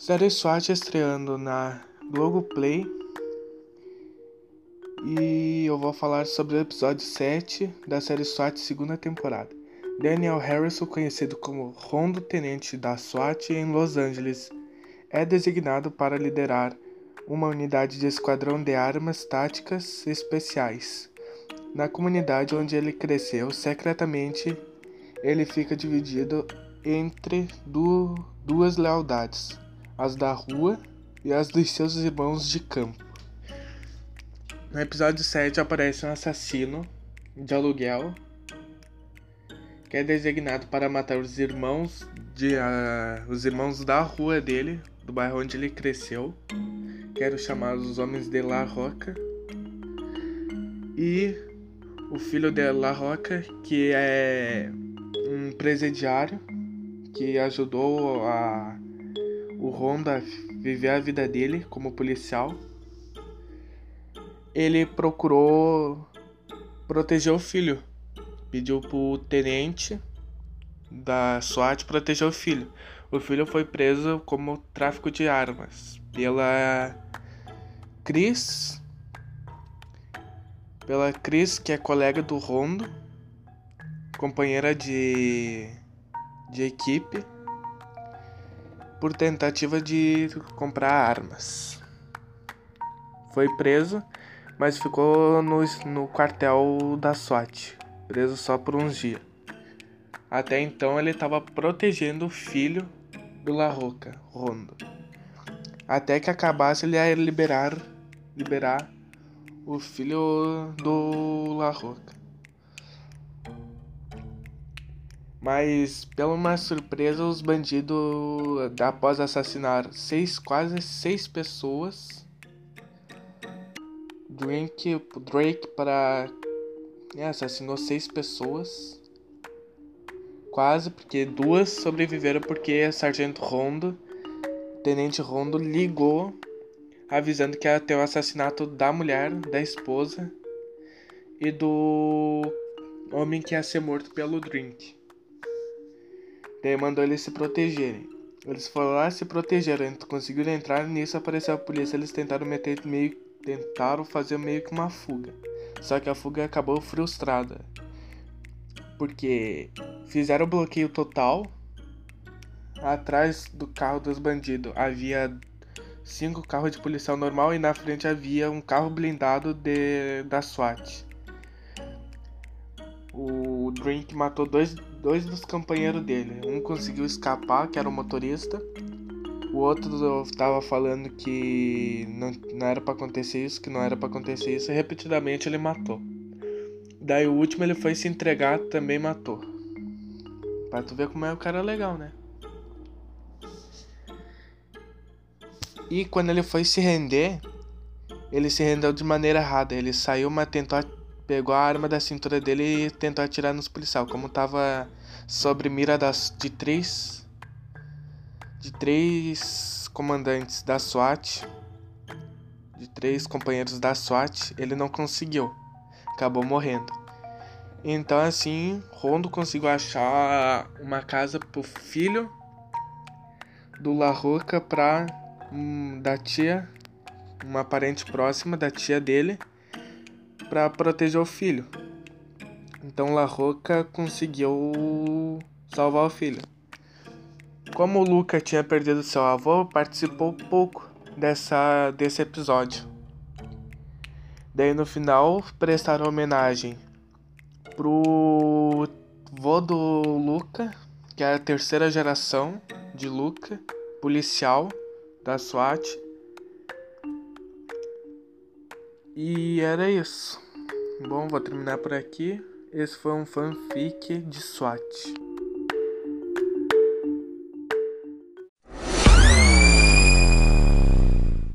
Série SWAT estreando na Globoplay. E eu vou falar sobre o episódio 7 da série SWAT segunda temporada. Daniel Harrison, conhecido como Rondo Tenente da SWAT em Los Angeles, é designado para liderar uma unidade de esquadrão de armas táticas especiais. Na comunidade onde ele cresceu, secretamente, ele fica dividido entre du duas lealdades as da rua e as dos seus irmãos de campo. No episódio 7 aparece um assassino de aluguel que é designado para matar os irmãos de uh, os irmãos da rua dele, do bairro onde ele cresceu, que eram chamados os homens de La Roca. E o filho de La Roca, que é um presidiário que ajudou a o Honda viver a vida dele como policial, ele procurou proteger o filho. Pediu pro tenente da SWAT proteger o filho. O filho foi preso como tráfico de armas pela Cris, pela Cris que é colega do Rondo, companheira de de equipe por tentativa de comprar armas. Foi preso, mas ficou no, no quartel da SWAT, preso só por uns dias. Até então ele estava protegendo o filho do La Roca, Rondo. Até que acabasse ele ia liberar, liberar o filho do La Roca. Mas, pela uma surpresa, os bandidos, após assassinar seis, quase seis pessoas, Drake, Drake para é, assassinou seis pessoas, quase porque duas sobreviveram porque a Sargento Rondo, Tenente Rondo ligou avisando que ia ter o assassinato da mulher, da esposa e do homem que ia ser morto pelo Drink. Daí mandou eles se protegerem. Eles foram lá se protegeram, conseguiram entrar nisso apareceu a polícia. Eles tentaram meter meio. Tentaram fazer meio que uma fuga. Só que a fuga acabou frustrada. Porque fizeram o bloqueio total. Atrás do carro dos bandidos havia cinco carros de policial normal e na frente havia um carro blindado de, da SWAT. O Drink matou dois dois dos companheiros dele. Um conseguiu escapar, que era o motorista. O outro estava falando que não, não era para acontecer isso, que não era para acontecer isso, e repetidamente ele matou. Daí o último ele foi se entregar, também matou. Pra tu ver como é o cara legal, né? E quando ele foi se render, ele se rendeu de maneira errada. Ele saiu, mas tentou pegou a arma da cintura dele e tentou atirar nos policiais. Como tava sobre mira das, de três de três comandantes da SWAT, de três companheiros da SWAT, ele não conseguiu. Acabou morrendo. Então assim, Rondo conseguiu achar uma casa pro filho do La Roca pra um, da tia, uma parente próxima da tia dele para proteger o filho. Então La Roca conseguiu salvar o filho. Como o Luca tinha perdido seu avô, participou pouco dessa, desse episódio. Daí no final prestaram homenagem pro vô do Luca, que é a terceira geração de Luca, policial da SWAT e era isso. Bom, vou terminar por aqui. Esse foi um fanfic de SWAT.